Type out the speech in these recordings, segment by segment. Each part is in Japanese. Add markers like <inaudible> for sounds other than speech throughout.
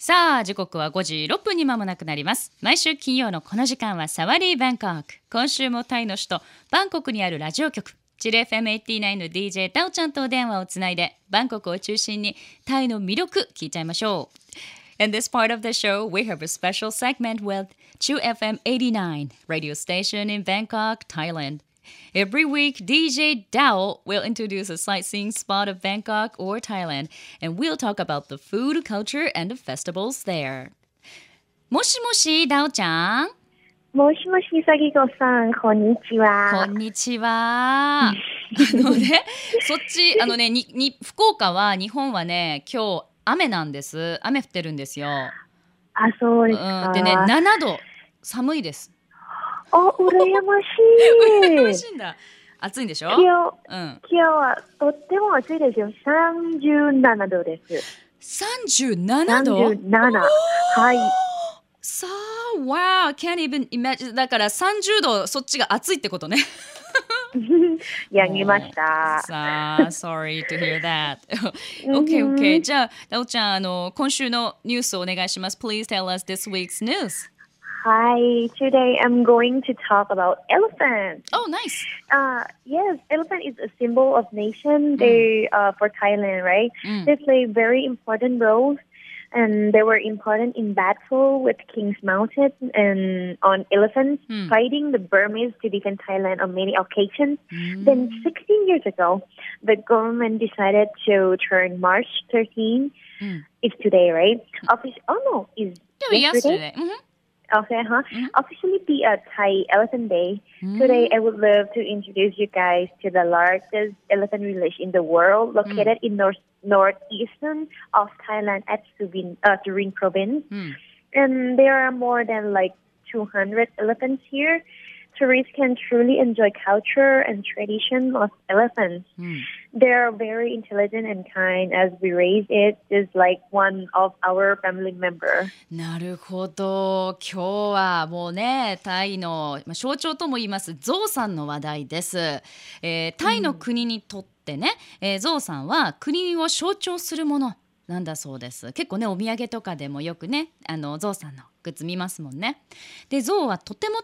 さあ時刻は5時6分に間もなくなります。毎週金曜のこの時間はサワリーバンコク。今週もタイの首都バンコクにあるラジオ局。チル FM89 の DJ タオちゃんとお電話をつないでバンコクを中心にタイの魅力聞いちゃいましょう。In this part of the show, we have a special segment with Chu FM 89, radio station in Bangkok, Thailand. Every week, DJ Dao will introduce a sightseeing spot of Bangkok or Thailand, and we'll talk about the food, culture, and the festivals there. もしもし、ダオちゃん。もしもし、さぎこさん、こんにちは。こんにちは。あのね、そっち、あのね、に、に、福岡は、日本はね、今日雨なんです。雨降ってるんですよ。あ、そうですか。うん、でね、7度、寒いです。お、羨ましい。羨ましいんだ。暑いんでしょ？今日、うん。今日はとっても暑いですよ。37度です。37度？37。はい。さあ、wow, can't even imagine. だから30度、そっちが暑いってことね。<laughs> やりました。さあ、sorry to hear that. okay, okay. じゃあ、ダオちゃん、あの、今週のニュースをお願いします。Please tell us this week's news. Hi, today I'm going to talk about elephants. Oh, nice. Uh, yes, elephant is a symbol of nation. They uh, for Thailand, right? Mm. They play very important roles, and they were important in battle with King's Mountain and on elephants Mm. fighting the Burmese to defend Thailand on many occasions. Then, 16 years ago, the government decided to turn March 13. Mm. It's today, right? Offic- oh no, is Yeah, yesterday. Mhm. Okay, huh? Mhm. Officially be a Thai Elephant Day. Today, I would love to introduce you guys to the largest elephant village in the world, located in north northeastern of Thailand at Surin, uh, Surin province. Mm. And there are more than like 200 elephants here. Tourists can truly enjoy culture and tradition of elephants. They are very intelligent and kind as we raise it just like one of our family member. なるほど。今日はもうねタイのまあ象徴とも言いますゾウさんの話題です、えータイの国にとってね、えーゾウさんは国を象徴するものなんだそうです。結構ねお土産とかでもよくねあのゾウさんのグッズ見ますもんね。でゾウはとても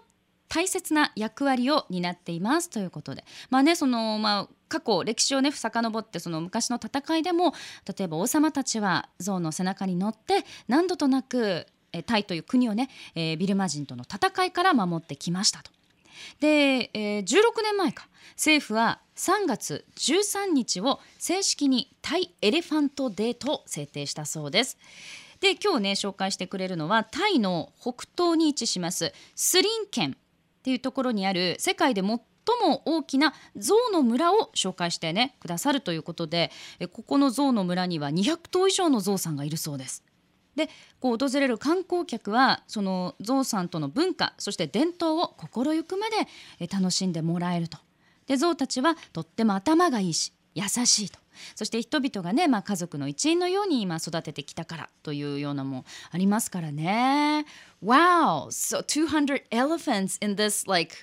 大切な役割を担っていますということで。まあねそのまあ過去歴史をね遡ってその昔の戦いでも例えば王様たちは象の背中に乗って何度となくえータイという国をね、えービルマ人との戦いから守ってきましたと。で、えー16年前か政府は3月13日を正式にタイエレファントデーと制定したそうです。で今日ね紹介してくれるのはタイの北東に位置しますスリン県っていうところにある世界で最も大きな象の村を紹介してねくださるということでここの象の村には200頭以上の象さんがいるそうです。でこう訪れる観光客はそのゾウさんとの文化そして伝統を心ゆくまで楽しんでもらえるとでゾウたちはとっても頭がいいし優しいとそして人々がね、まあ、家族の一員のように今育ててきたからというようなもありますからね Wow! So 200 elephants in this like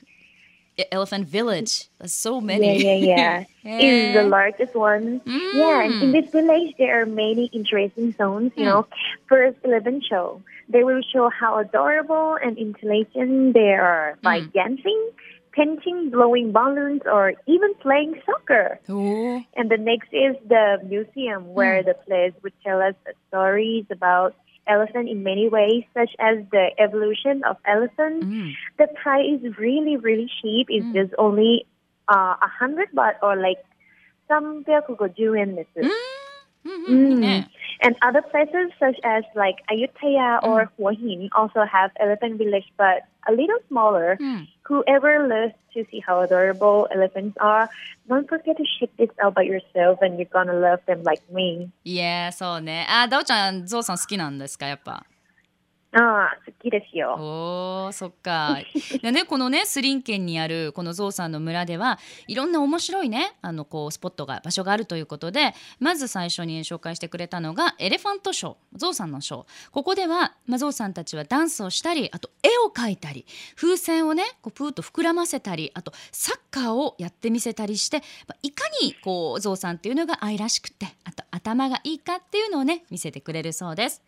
elephant village That's so many Yeah, yeah, <laughs> yeah. It's the largest one. Yeah, and in Mm. this village, there are many interesting zones. You know, first, eleven show. They will show how adorable and intelligent they are by Mm. dancing, painting, blowing balloons, or even playing soccer. おー And the next is the museum, where the players would tell us stories about elephant in many ways, such as the evolution of elephant. Mm. The price is really, really cheap. It's mm. just only uh, a uh, hundred baht or like somewhere could go do in this. Mm. Mm-hmm. Mm. Yeah. And other places such as like Ayutthaya or Hua Hin also have elephant village, but a little smaller. うん Whoever loves to see how adorable elephants are, don't forget to check this out by yourself, and you're gonna love them like me. いやそうねあダオちゃんゾウさん好きなんですかやっぱ ああ、好きですよ。おーそっか <laughs> でねこのねスリン県にあるこのゾウさんの村ではいろんな面白いねあのこうスポットが場所があるということでまず最初に紹介してくれたのがエレファントショーゾウさんのショーここでは、まあ、ゾウさんたちはダンスをしたりあと絵を描いたり風船をねこうプーッと膨らませたりあとサッカーをやってみせたりして、まあ、いかにこうゾウさんっていうのが愛らしくてあと頭がいいかっていうのをね見せてくれるそうです。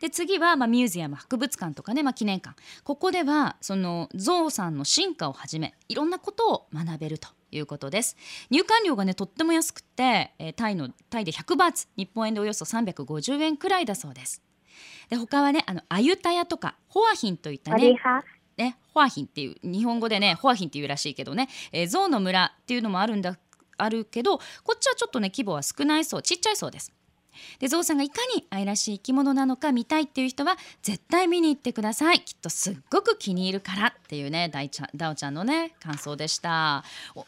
で次は、まあ、ミュージアム博物館とかね、まあ、記念館ここではそのゾウさんの進化をはじめいろんなことを学べるということです入館料がねとっても安くて、えータイのタイで100バーツ日本円でおよそ350円くらいだそうですで他はねあのアユタヤとかホアヒンといったね。ね、ホアヒンっていう日本語でねホアヒンっていうらしいけどね、えー、ゾウの村っていうのもあるんだあるけどこっちはちょっとね規模は少ないそうちっちゃいそうです。でゾウさんがいかに愛らしい生き物なのか見たいっていう人は絶対見に行ってくださいきっとすっごく気に入るからっていうねダイちゃんダオちゃんのね感想でした。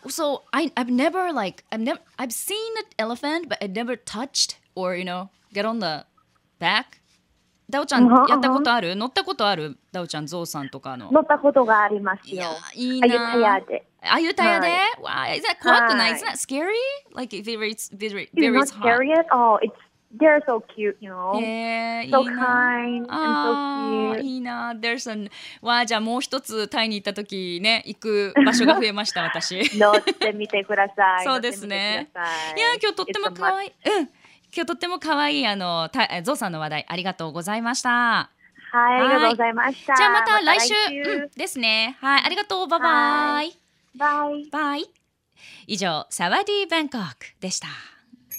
So I, I've never like I've never I've seen an elephant but I've never touched or you know get on the back ダオちゃんうんやったことある乗ったことあるダオちゃんゾウさんとかの？乗ったことがありますいやよ。いいあゆたやなで。あゆたやで、は Wow, is that 怖くない、はい Isn't that scary? Like very, very, It's very not scary at all. It's they're so cute, you know. えー、い so いな kind あ and so ー cute. いいな There's an わあじゃあもう一つタイに行った時ね行く場所が増えました私。い <laughs> 乗ってみてください。そうですね。乗ってみてください。や今日とっても可愛い。うん。今日とっても可愛いあのたゾウさんの話題ありがとうございました。はい、ありがとうございました。じゃあまた来週,、うん、ですね。はいありがとう。バイバはイバイ。バイ。以上サワディーバンコクでした